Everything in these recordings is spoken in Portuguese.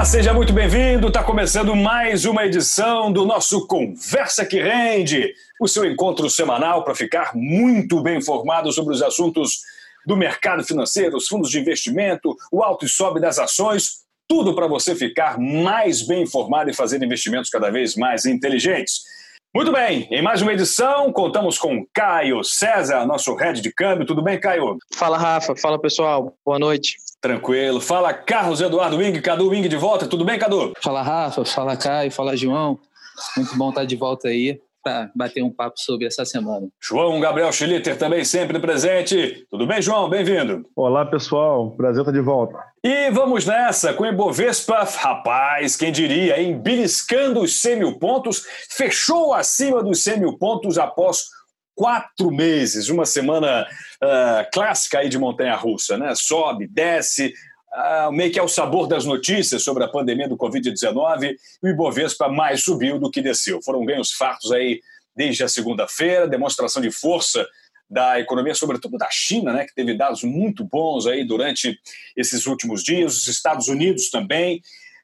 Olá, seja muito bem-vindo. Está começando mais uma edição do nosso Conversa que Rende, o seu encontro semanal para ficar muito bem informado sobre os assuntos do mercado financeiro, os fundos de investimento, o alto e sobe das ações, tudo para você ficar mais bem informado e fazer investimentos cada vez mais inteligentes. Muito bem, em mais uma edição, contamos com Caio César, nosso head de câmbio. Tudo bem, Caio? Fala, Rafa. Fala, pessoal. Boa noite. Tranquilo. Fala, Carlos Eduardo Wing, Cadu Wing de volta. Tudo bem, Cadu? Fala, Rafa. Fala, Caio. Fala, João. Muito bom estar de volta aí para bater um papo sobre essa semana. João Gabriel Schlitter também sempre presente. Tudo bem, João? Bem-vindo. Olá, pessoal. Prazer estar de volta. E vamos nessa com o Ibovespa, rapaz, quem diria, hein? Beliscando os 100 mil pontos, fechou acima dos 100 mil pontos após quatro meses, uma semana uh, clássica aí de montanha-russa, né? Sobe, desce, uh, meio que é o sabor das notícias sobre a pandemia do Covid-19, e o Ibovespa mais subiu do que desceu. Foram ganhos fartos aí desde a segunda-feira, demonstração de força da economia, sobretudo da China, né, que teve dados muito bons aí durante esses últimos dias, os Estados Unidos também,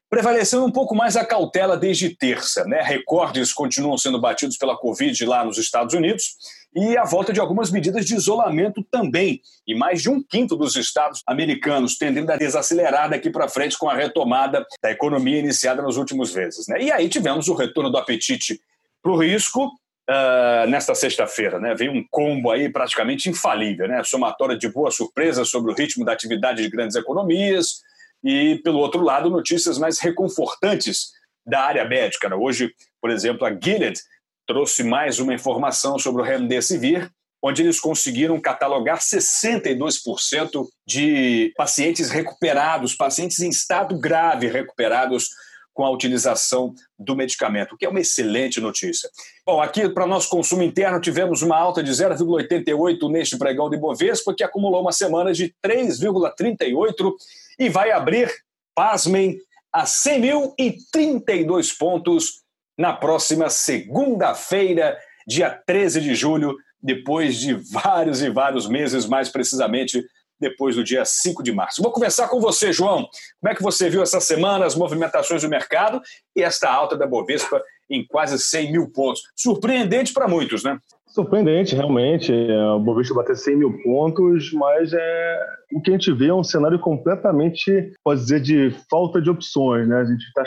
prevalecendo um pouco mais a cautela desde terça. Né? Recordes continuam sendo batidos pela Covid lá nos Estados Unidos e a volta de algumas medidas de isolamento também. E mais de um quinto dos estados americanos tendendo a desacelerar daqui para frente com a retomada da economia iniciada nos últimos meses. Né? E aí tivemos o retorno do apetite para o risco, Uh, nesta sexta-feira, né? Veio um combo aí praticamente infalível, né? Somatória de boas surpresas sobre o ritmo da atividade de grandes economias e, pelo outro lado, notícias mais reconfortantes da área médica. Né? Hoje, por exemplo, a Gilead trouxe mais uma informação sobre o Remdesivir, onde eles conseguiram catalogar 62% de pacientes recuperados, pacientes em estado grave recuperados com a utilização do medicamento, o que é uma excelente notícia. Bom, aqui para nosso consumo interno tivemos uma alta de 0,88 neste pregão de Bovespa, que acumulou uma semana de 3,38 e vai abrir, pasmem, a 100.032 pontos na próxima segunda-feira, dia 13 de julho, depois de vários e vários meses, mais precisamente depois do dia 5 de março. Vou começar com você, João. Como é que você viu essa semana as movimentações do mercado e esta alta da Bovespa em quase 100 mil pontos? Surpreendente para muitos, né? Surpreendente, realmente. O Bovespa bater 100 mil pontos, mas é... o que a gente vê é um cenário completamente, pode dizer, de falta de opções. Né? A gente está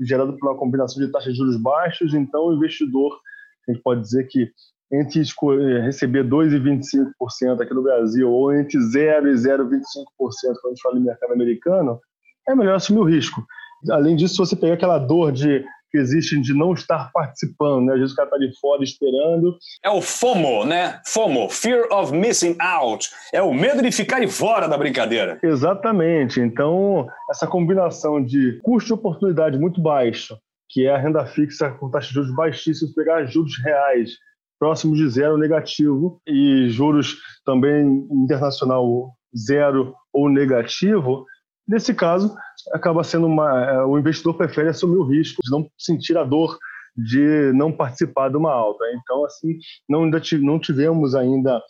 gerado por uma combinação de taxas de juros baixos, então o investidor, a gente pode dizer que entre receber 2,25% aqui no Brasil ou entre 0 e 0,25% quando a gente fala em mercado americano, é melhor assumir o risco. Além disso, se você pegar aquela dor de que existe de não estar participando, né? Às vezes o cara está de fora esperando. É o FOMO, né? FOMO, Fear of Missing Out. É o medo de ficar de fora da brincadeira. Exatamente. Então, essa combinação de custo de oportunidade muito baixo, que é a renda fixa com taxa de juros baixíssimos, pegar juros reais próximos de zero negativo e juros também internacional zero ou negativo, nesse caso, acaba sendo uma. É, o investidor prefere assumir o risco de não sentir a dor de não participar de uma alta. Então, assim, não, não tivemos ainda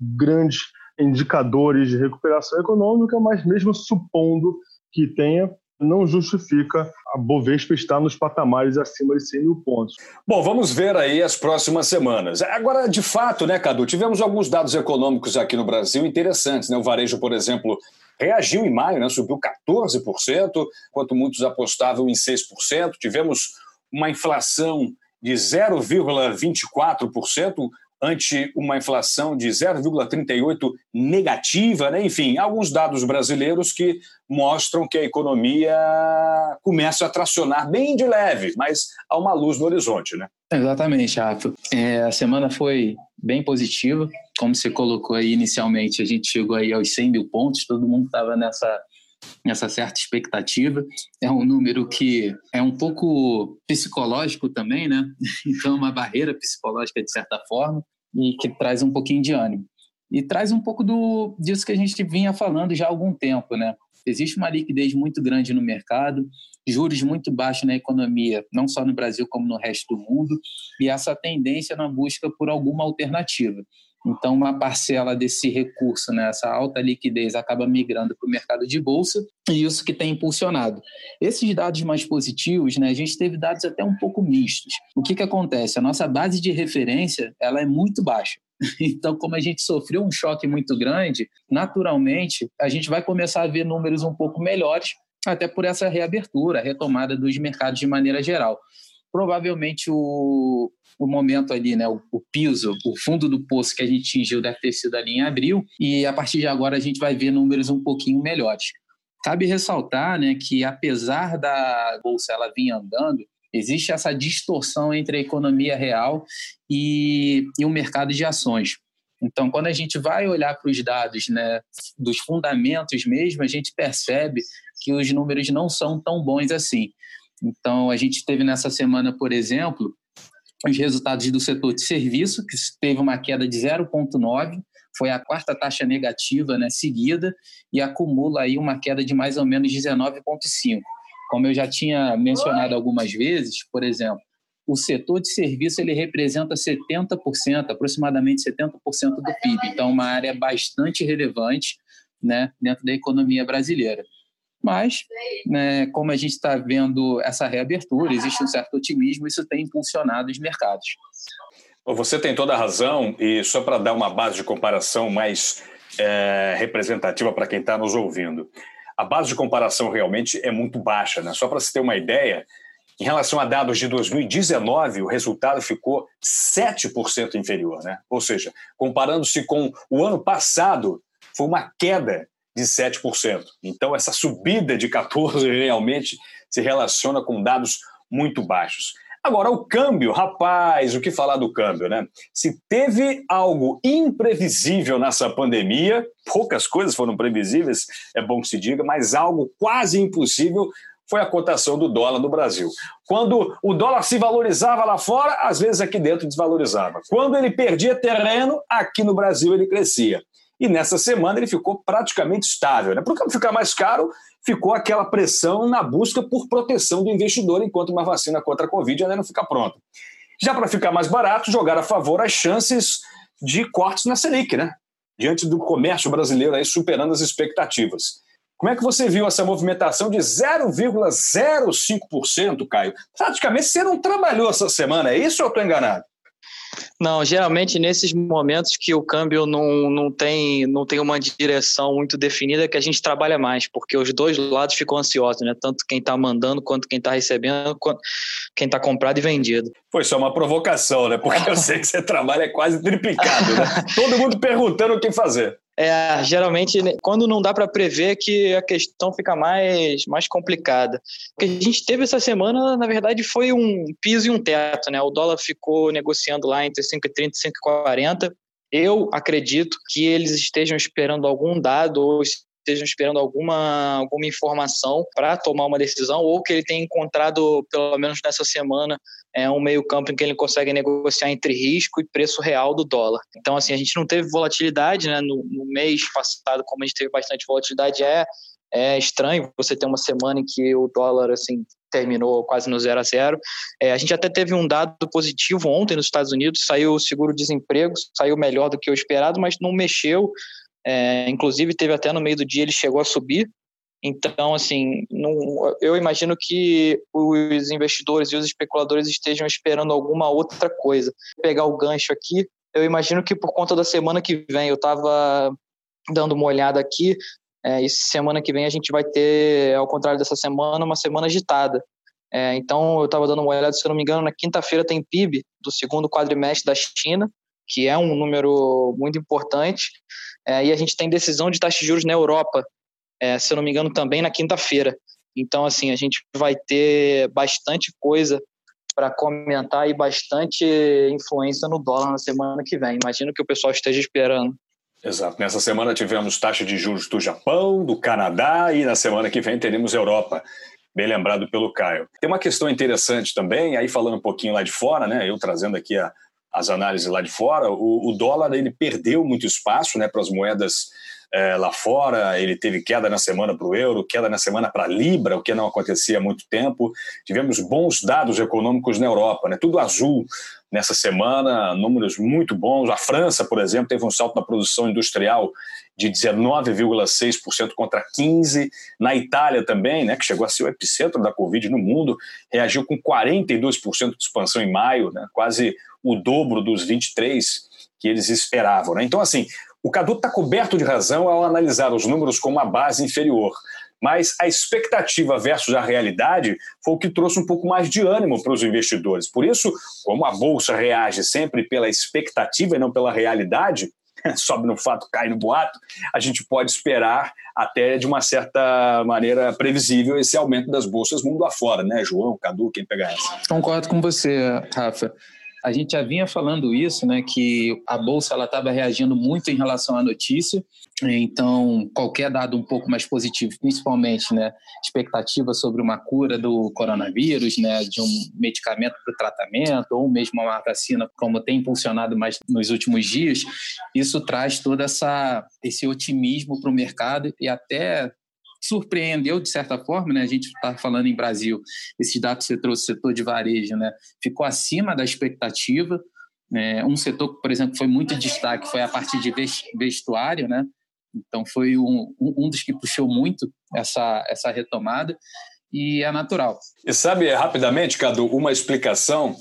grandes indicadores de recuperação econômica, mas mesmo supondo que tenha, não justifica a Bovespa estar nos patamares acima de 100 mil pontos. Bom, vamos ver aí as próximas semanas. Agora, de fato, né, Cadu, tivemos alguns dados econômicos aqui no Brasil interessantes. Né? O varejo, por exemplo, reagiu em maio, né? subiu 14%, enquanto muitos apostavam em 6%. Tivemos uma inflação de 0,24%, ante uma inflação de 0,38 negativa, né? enfim, alguns dados brasileiros que mostram que a economia começa a tracionar bem de leve, mas há uma luz no horizonte, né? Exatamente, Rafa. É, a semana foi bem positiva, como você colocou aí inicialmente, a gente chegou aí aos 100 mil pontos, todo mundo estava nessa essa certa expectativa. É um número que é um pouco psicológico também, né? Então, uma barreira psicológica de certa forma e que traz um pouquinho de ânimo. E traz um pouco do, disso que a gente vinha falando já há algum tempo, né? Existe uma liquidez muito grande no mercado, juros muito baixos na economia, não só no Brasil como no resto do mundo, e essa tendência na busca por alguma alternativa. Então, uma parcela desse recurso, né, essa alta liquidez, acaba migrando para o mercado de bolsa e isso que tem impulsionado. Esses dados mais positivos, né, a gente teve dados até um pouco mistos. O que, que acontece? A nossa base de referência ela é muito baixa. Então, como a gente sofreu um choque muito grande, naturalmente a gente vai começar a ver números um pouco melhores, até por essa reabertura, retomada dos mercados de maneira geral provavelmente o, o momento ali, né, o, o, piso, o fundo do poço que a gente atingiu deve ter sido ali em abril, e a partir de agora a gente vai ver números um pouquinho melhores. Cabe ressaltar né, que, apesar da bolsa ela vir andando, existe essa distorção entre a economia real e, e o mercado de ações. Então, quando a gente vai olhar para os dados né, dos fundamentos mesmo, a gente percebe que os números não são tão bons assim. Então, a gente teve nessa semana, por exemplo, os resultados do setor de serviço, que teve uma queda de 0,9, foi a quarta taxa negativa né, seguida e acumula aí uma queda de mais ou menos 19,5. Como eu já tinha mencionado algumas vezes, por exemplo, o setor de serviço ele representa 70%, aproximadamente 70% do PIB. Então, uma área bastante relevante né, dentro da economia brasileira. Mas, né, como a gente está vendo essa reabertura, existe um certo otimismo, isso tem impulsionado os mercados. Você tem toda a razão, e só para dar uma base de comparação mais é, representativa para quem está nos ouvindo, a base de comparação realmente é muito baixa. Né? Só para se ter uma ideia, em relação a dados de 2019, o resultado ficou 7% inferior. Né? Ou seja, comparando-se com o ano passado, foi uma queda de 7%. Então, essa subida de 14% realmente se relaciona com dados muito baixos. Agora, o câmbio, rapaz, o que falar do câmbio, né? Se teve algo imprevisível nessa pandemia, poucas coisas foram previsíveis, é bom que se diga, mas algo quase impossível foi a cotação do dólar no Brasil. Quando o dólar se valorizava lá fora, às vezes aqui dentro desvalorizava. Quando ele perdia terreno, aqui no Brasil ele crescia. E nessa semana ele ficou praticamente estável. Né? Para o câmbio ficar mais caro, ficou aquela pressão na busca por proteção do investidor enquanto uma vacina contra a Covid ainda não fica pronta. Já para ficar mais barato, jogar a favor as chances de cortes na Selic, né? diante do comércio brasileiro aí superando as expectativas. Como é que você viu essa movimentação de 0,05%, Caio? Praticamente você não trabalhou essa semana, é isso ou eu estou enganado? Não, geralmente nesses momentos que o câmbio não, não, tem, não tem uma direção muito definida é que a gente trabalha mais, porque os dois lados ficam ansiosos, né? Tanto quem está mandando quanto quem está recebendo, quanto quem está comprado e vendido. Foi só uma provocação, né? Porque eu sei que você trabalha quase triplicado, né? Todo mundo perguntando o que fazer. É, geralmente, né, quando não dá para prever, que a questão fica mais, mais complicada. O que a gente teve essa semana, na verdade, foi um piso e um teto, né? O dólar ficou negociando lá entre 5,30 e 5,40. Eu acredito que eles estejam esperando algum dado ou estejam esperando alguma, alguma informação para tomar uma decisão, ou que ele tenha encontrado, pelo menos nessa semana, é, um meio campo em que ele consegue negociar entre risco e preço real do dólar. Então, assim, a gente não teve volatilidade, né? No, no mês passado, como a gente teve bastante volatilidade, é, é estranho você ter uma semana em que o dólar, assim, terminou quase no zero a zero. É, a gente até teve um dado positivo ontem nos Estados Unidos, saiu o seguro-desemprego, saiu melhor do que o esperado, mas não mexeu é, inclusive, teve até no meio do dia, ele chegou a subir. Então, assim, não, eu imagino que os investidores e os especuladores estejam esperando alguma outra coisa. Pegar o gancho aqui, eu imagino que por conta da semana que vem, eu estava dando uma olhada aqui, é, e semana que vem a gente vai ter, ao contrário dessa semana, uma semana agitada. É, então, eu estava dando uma olhada, se eu não me engano, na quinta-feira tem PIB do segundo quadrimestre da China, que é um número muito importante. É, e a gente tem decisão de taxa de juros na Europa, é, se eu não me engano, também na quinta-feira. Então, assim, a gente vai ter bastante coisa para comentar e bastante influência no dólar na semana que vem. Imagino que o pessoal esteja esperando. Exato. Nessa semana tivemos taxa de juros do Japão, do Canadá e na semana que vem teremos Europa. Bem lembrado pelo Caio. Tem uma questão interessante também, aí falando um pouquinho lá de fora, né? Eu trazendo aqui a, as análises lá de fora, o, o dólar ele perdeu muito espaço né, para as moedas é, lá fora, ele teve queda na semana para o euro, queda na semana para a Libra, o que não acontecia há muito tempo. Tivemos bons dados econômicos na Europa, né? tudo azul nessa semana, números muito bons. A França, por exemplo, teve um salto na produção industrial de 19,6% contra 15%. Na Itália também, né, que chegou a ser o epicentro da Covid no mundo, reagiu com 42% de expansão em maio, né, quase o dobro dos 23% que eles esperavam. Né? Então, assim, o Cadu está coberto de razão ao analisar os números com uma base inferior. Mas a expectativa versus a realidade foi o que trouxe um pouco mais de ânimo para os investidores. Por isso, como a bolsa reage sempre pela expectativa e não pela realidade, sobe no fato, cai no boato, a gente pode esperar até de uma certa maneira previsível esse aumento das bolsas mundo afora, né, João, Cadu, quem pegar essa? Concordo com você, Rafa a gente já vinha falando isso, né, que a bolsa ela estava reagindo muito em relação à notícia. Então, qualquer dado um pouco mais positivo, principalmente, né, expectativa sobre uma cura do coronavírus, né, de um medicamento para o tratamento ou mesmo uma vacina, como tem impulsionado mais nos últimos dias, isso traz toda essa esse otimismo para o mercado e até surpreendeu de certa forma, né? A gente está falando em Brasil, esses dados que você trouxe, setor de varejo, né? Ficou acima da expectativa. É, um setor por exemplo, foi muito destaque foi a parte de vestuário, né? Então foi um, um dos que puxou muito essa, essa retomada e é natural. E sabe rapidamente, Cadu, uma explicação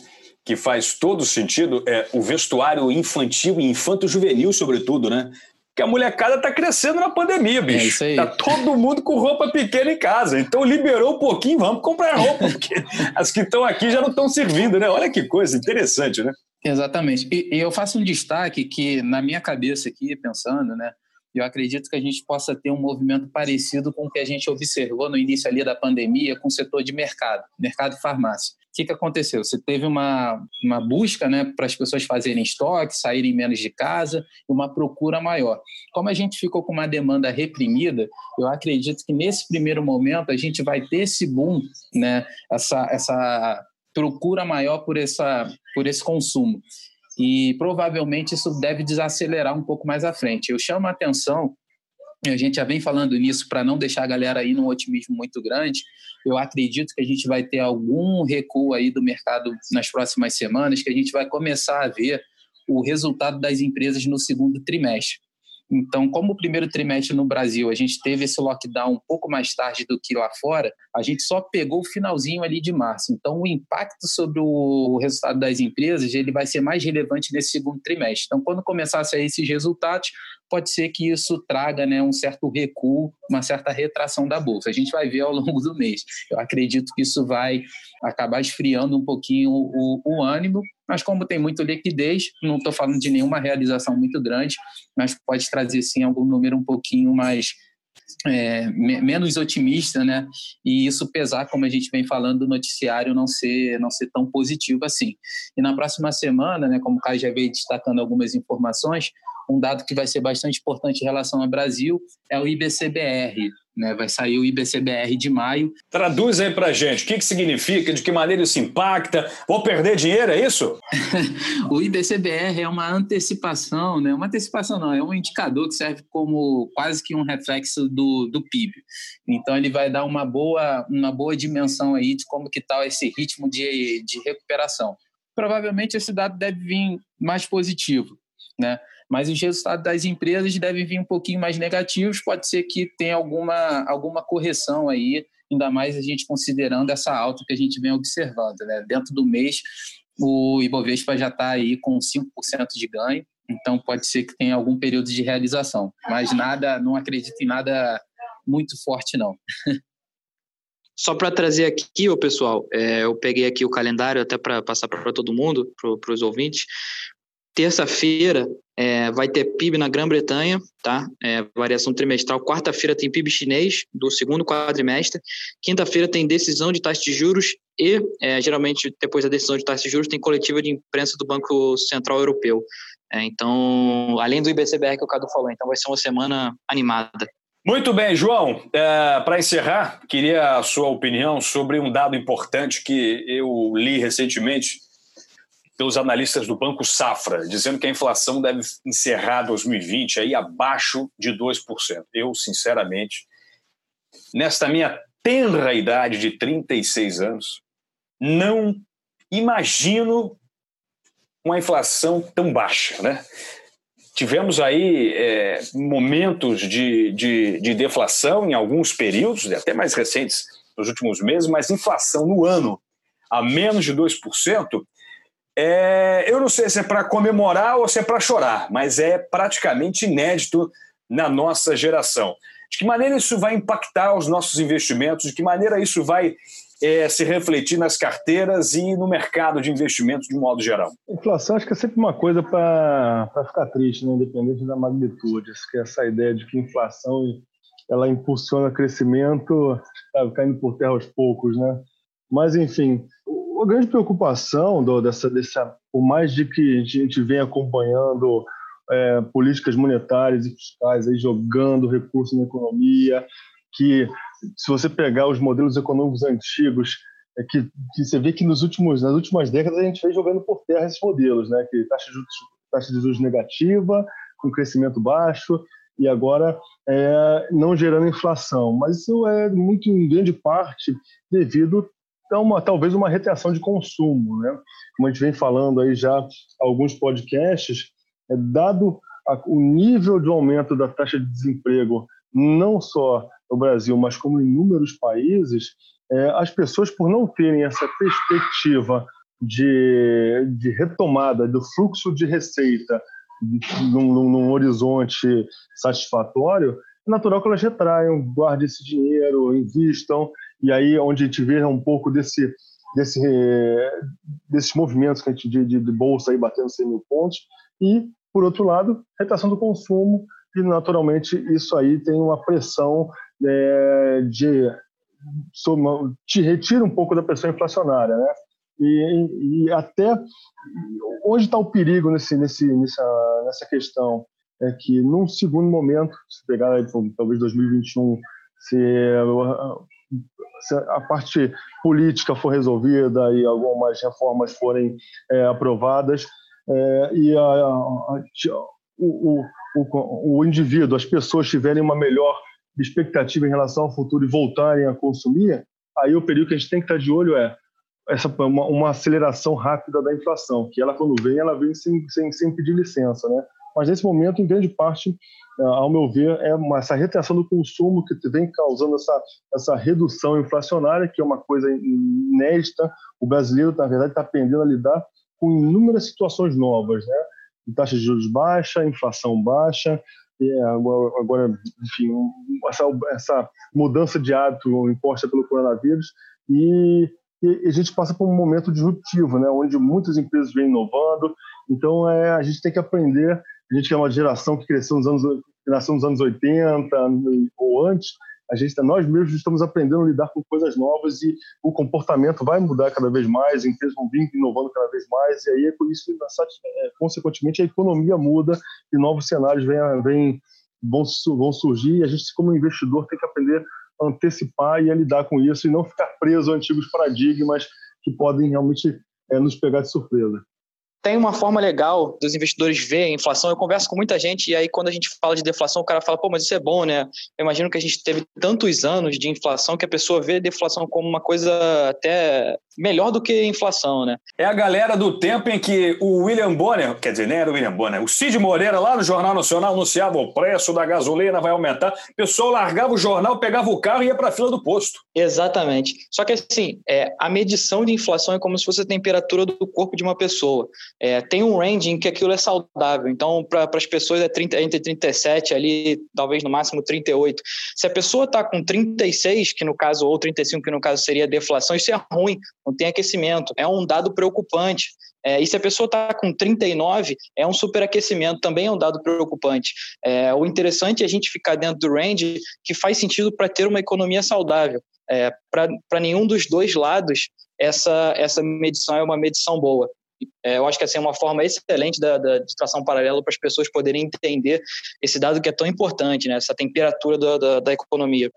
que faz todo sentido é o vestuário infantil e infanto-juvenil, sobretudo, né? Que a molecada tá crescendo na pandemia, bicho. É isso aí. Tá todo mundo com roupa pequena em casa. Então liberou um pouquinho, vamos comprar roupa, porque as que estão aqui já não estão servindo, né? Olha que coisa interessante, né? Exatamente. E, e eu faço um destaque que, na minha cabeça aqui, pensando, né? Eu acredito que a gente possa ter um movimento parecido com o que a gente observou no início ali da pandemia com o setor de mercado, mercado e farmácia. O que, que aconteceu? Você teve uma, uma busca né, para as pessoas fazerem estoque, saírem menos de casa uma procura maior. Como a gente ficou com uma demanda reprimida, eu acredito que nesse primeiro momento a gente vai ter esse boom, né, essa, essa procura maior por, essa, por esse consumo e provavelmente isso deve desacelerar um pouco mais à frente. Eu chamo a atenção, a gente já vem falando nisso para não deixar a galera aí num otimismo muito grande. Eu acredito que a gente vai ter algum recuo aí do mercado nas próximas semanas, que a gente vai começar a ver o resultado das empresas no segundo trimestre. Então, como o primeiro trimestre no Brasil a gente teve esse lockdown um pouco mais tarde do que lá fora, a gente só pegou o finalzinho ali de março. Então, o impacto sobre o resultado das empresas ele vai ser mais relevante nesse segundo trimestre. Então, quando começar a esses resultados, pode ser que isso traga né, um certo recuo, uma certa retração da bolsa. A gente vai ver ao longo do mês. Eu acredito que isso vai acabar esfriando um pouquinho o, o ânimo, mas como tem muita liquidez, não estou falando de nenhuma realização muito grande, mas pode trazer sim algum número um pouquinho mais é, menos otimista, né? E isso pesar, como a gente vem falando, do noticiário não ser não ser tão positivo assim. E na próxima semana, né, como o Caio já veio destacando algumas informações, um dado que vai ser bastante importante em relação ao Brasil é o IBCBR. Né? Vai sair o IBCBR de maio. Traduz aí para gente, o que, que significa, de que maneira isso impacta? Vou perder dinheiro, é isso? o IBCBR é uma antecipação, né? uma antecipação não, é um indicador que serve como quase que um reflexo do, do PIB. Então ele vai dar uma boa, uma boa dimensão aí de como que está esse ritmo de, de recuperação. Provavelmente esse dado deve vir mais positivo, né? mas os resultados das empresas devem vir um pouquinho mais negativos. Pode ser que tenha alguma, alguma correção aí, ainda mais a gente considerando essa alta que a gente vem observando. Né? Dentro do mês, o Ibovespa já está aí com 5% de ganho, então pode ser que tenha algum período de realização, mas nada, não acredito em nada muito forte, não. Só para trazer aqui, pessoal, é, eu peguei aqui o calendário até para passar para todo mundo, para os ouvintes. Terça-feira é, vai ter PIB na Grã-Bretanha, tá? É, variação trimestral. Quarta-feira tem PIB chinês do segundo quadrimestre. Quinta-feira tem decisão de taxa de juros e, é, geralmente, depois da decisão de taxa de juros, tem coletiva de imprensa do Banco Central Europeu. É, então, além do IBCBR que o Cadu falou, então vai ser uma semana animada. Muito bem, João. É, Para encerrar, queria a sua opinião sobre um dado importante que eu li recentemente pelos analistas do Banco Safra, dizendo que a inflação deve encerrar 2020 aí abaixo de 2%. Eu, sinceramente, nesta minha tenra idade de 36 anos, não imagino uma inflação tão baixa, né? Tivemos aí é, momentos de, de, de, deflação em alguns períodos, até mais recentes, nos últimos meses, mas inflação no ano a menos de 2%, é, eu não sei se é para comemorar ou se é para chorar, mas é praticamente inédito na nossa geração. De que maneira isso vai impactar os nossos investimentos? De que maneira isso vai é, se refletir nas carteiras e no mercado de investimentos de modo geral? Inflação acho que é sempre uma coisa para ficar triste, né? independente da magnitude. Acho que essa ideia de que inflação ela impulsiona crescimento está caindo por terra aos poucos, né? Mas enfim, a grande preocupação do, dessa, dessa, por mais de que a gente venha acompanhando é, políticas monetárias e fiscais aí jogando recursos na economia, que se você pegar os modelos econômicos antigos, é que, que você vê que nos últimos, nas últimas décadas a gente vem jogando por terra esses modelos, né? Que taxa de juros, taxa de juros negativa, com crescimento baixo, e agora é, não gerando inflação. Mas isso é muito, em grande parte, devido a uma, talvez uma retenção de consumo. Né? Como a gente vem falando aí já alguns podcasts, é, dado a, o nível de aumento da taxa de desemprego, não só no Brasil, mas como em inúmeros países, é, as pessoas, por não terem essa perspectiva de, de retomada do fluxo de receita num, num, horizonte satisfatório, é natural que elas retraiam, guardem esse dinheiro, invistam, e aí onde a gente vê um pouco desse, desse, desses movimentos que a gente, de, de, bolsa aí batendo 100 mil pontos, e, por outro lado, retração do consumo, e naturalmente isso aí tem uma pressão é, de te retira um pouco da pressão inflacionária, né? E, e até onde está o perigo nesse, nesse, nessa, nessa questão? É que num segundo momento, se pegar talvez 2021, se, se a parte política for resolvida e algumas reformas forem é, aprovadas é, e a, a, o, o, o indivíduo, as pessoas tiverem uma melhor expectativa em relação ao futuro e voltarem a consumir, aí o período que a gente tem que estar de olho é essa uma, uma aceleração rápida da inflação, que ela quando vem, ela vem sem, sem, sem pedir licença, né? Mas nesse momento, em grande parte, é, ao meu ver, é uma, essa retenção do consumo que vem causando essa, essa redução inflacionária, que é uma coisa inédita. O brasileiro, na verdade, está aprendendo a lidar com inúmeras situações novas, né? Taxa de juros baixa, inflação baixa, é, agora, enfim, essa, essa mudança de hábito imposta pelo coronavírus e, e, a gente passa por um momento disruptivo, né, onde muitas empresas vêm inovando. Então, é, a gente tem que aprender. A gente que é uma geração que cresceu nos anos, nasceu nos anos 80 ou antes, a gente, nós mesmos estamos aprendendo a lidar com coisas novas e o comportamento vai mudar cada vez mais, as empresas vão vir inovando cada vez mais, e aí é por isso é, consequentemente, a economia muda e novos cenários vem, vão, vão surgir, e a gente, como investidor, tem que aprender a antecipar e a lidar com isso e não ficar preso a antigos paradigmas que podem realmente é, nos pegar de surpresa tem uma forma legal dos investidores ver a inflação. Eu converso com muita gente e aí quando a gente fala de deflação, o cara fala, pô, mas isso é bom, né? Eu imagino que a gente teve tantos anos de inflação que a pessoa vê a deflação como uma coisa até melhor do que inflação, né? É a galera do tempo em que o William Bonner, quer dizer, nem era o William Bonner, o Cid Moreira lá no Jornal Nacional anunciava o preço da gasolina vai aumentar, o pessoal largava o jornal, pegava o carro e ia para a fila do posto. Exatamente. Só que assim, é, a medição de inflação é como se fosse a temperatura do corpo de uma pessoa. É, tem um range em que aquilo é saudável. Então, para as pessoas é 30, entre 37 ali, talvez no máximo 38. Se a pessoa está com 36, que no caso, ou 35, que no caso seria deflação, isso é ruim, não tem aquecimento. É um dado preocupante. É, e se a pessoa está com 39, é um superaquecimento, também é um dado preocupante. É, o interessante é a gente ficar dentro do range que faz sentido para ter uma economia saudável. É, para nenhum dos dois lados, essa, essa medição é uma medição boa. É, eu acho que assim, é uma forma excelente da, da distração paralela para as pessoas poderem entender esse dado que é tão importante, né? essa temperatura da, da, da economia.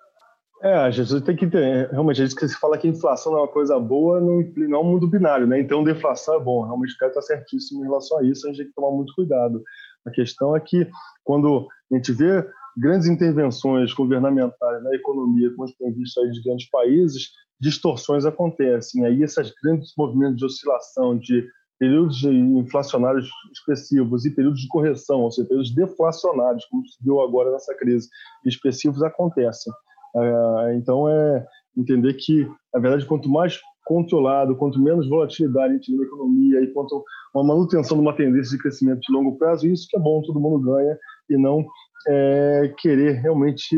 É, a gente tem que ter, realmente, a gente que se fala que inflação é uma coisa boa, não, não é um mundo binário, né? Então, deflação é bom. Realmente, o cara está certíssimo em relação a isso, a gente tem que tomar muito cuidado. A questão é que, quando a gente vê grandes intervenções governamentais na economia, como a gente tem visto aí de grandes países, distorções acontecem. Aí, esses grandes movimentos de oscilação, de períodos inflacionários expressivos e períodos de correção, ou seja, períodos deflacionários, como se viu agora nessa crise, expressivos acontecem. É, então, é entender que, na verdade, quanto mais controlado, quanto menos volatilidade a gente tem na economia e quanto uma manutenção de uma tendência de crescimento de longo prazo, isso que é bom, todo mundo ganha, e não é, querer realmente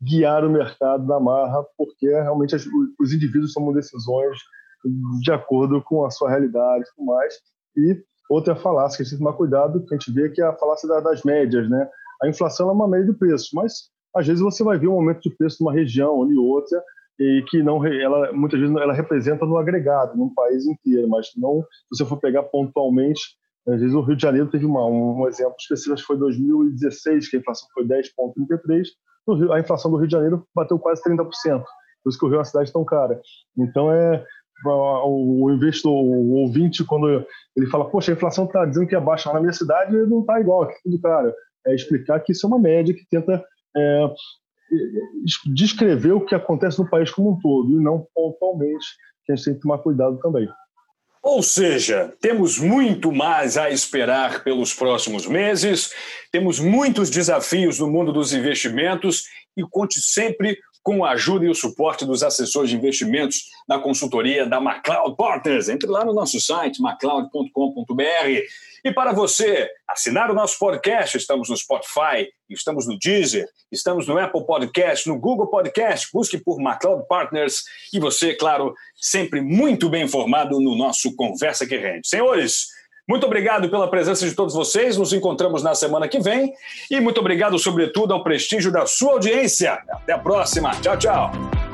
guiar o mercado na marra, porque realmente os indivíduos tomam decisões de acordo com a sua realidade e tudo mais. E outra falácia que a gente tem que tomar cuidado, que a gente vê que é a falácia das médias, né? A inflação é uma média de preços, mas às vezes você vai ver um aumento de preço numa região ou em outra e que não ela muitas vezes ela representa no agregado, num país inteiro, mas não se você for pegar pontualmente, às vezes o Rio de Janeiro teve uma, um, exemplo específico, acho que foi 2016, que a inflação foi 10,33, a inflação do Rio de Janeiro bateu quase 30%, por isso que o Rio é uma cidade tão cara. Então é o investidor, o ouvinte, quando ele fala, poxa, a inflação está dizendo que é baixa na minha cidade, não está igual, que tudo cara. É explicar que isso é uma média que tenta é, descrever o que acontece no país como um todo e não pontualmente, que a gente tem que tomar cuidado também. Ou seja, temos muito mais a esperar pelos próximos meses, temos muitos desafios no mundo dos investimentos e conte sempre com a ajuda e o suporte dos assessores de investimentos da consultoria da MacLeod Partners. Entre lá no nosso site, macleod.com.br. E para você assinar o nosso podcast, estamos no Spotify, estamos no Deezer, estamos no Apple Podcast, no Google Podcast. Busque por MacLeod Partners e você, claro, sempre muito bem informado no nosso Conversa que Rende. Senhores, muito obrigado pela presença de todos vocês. Nos encontramos na semana que vem. E muito obrigado, sobretudo, ao prestígio da sua audiência. Até a próxima. Tchau, tchau.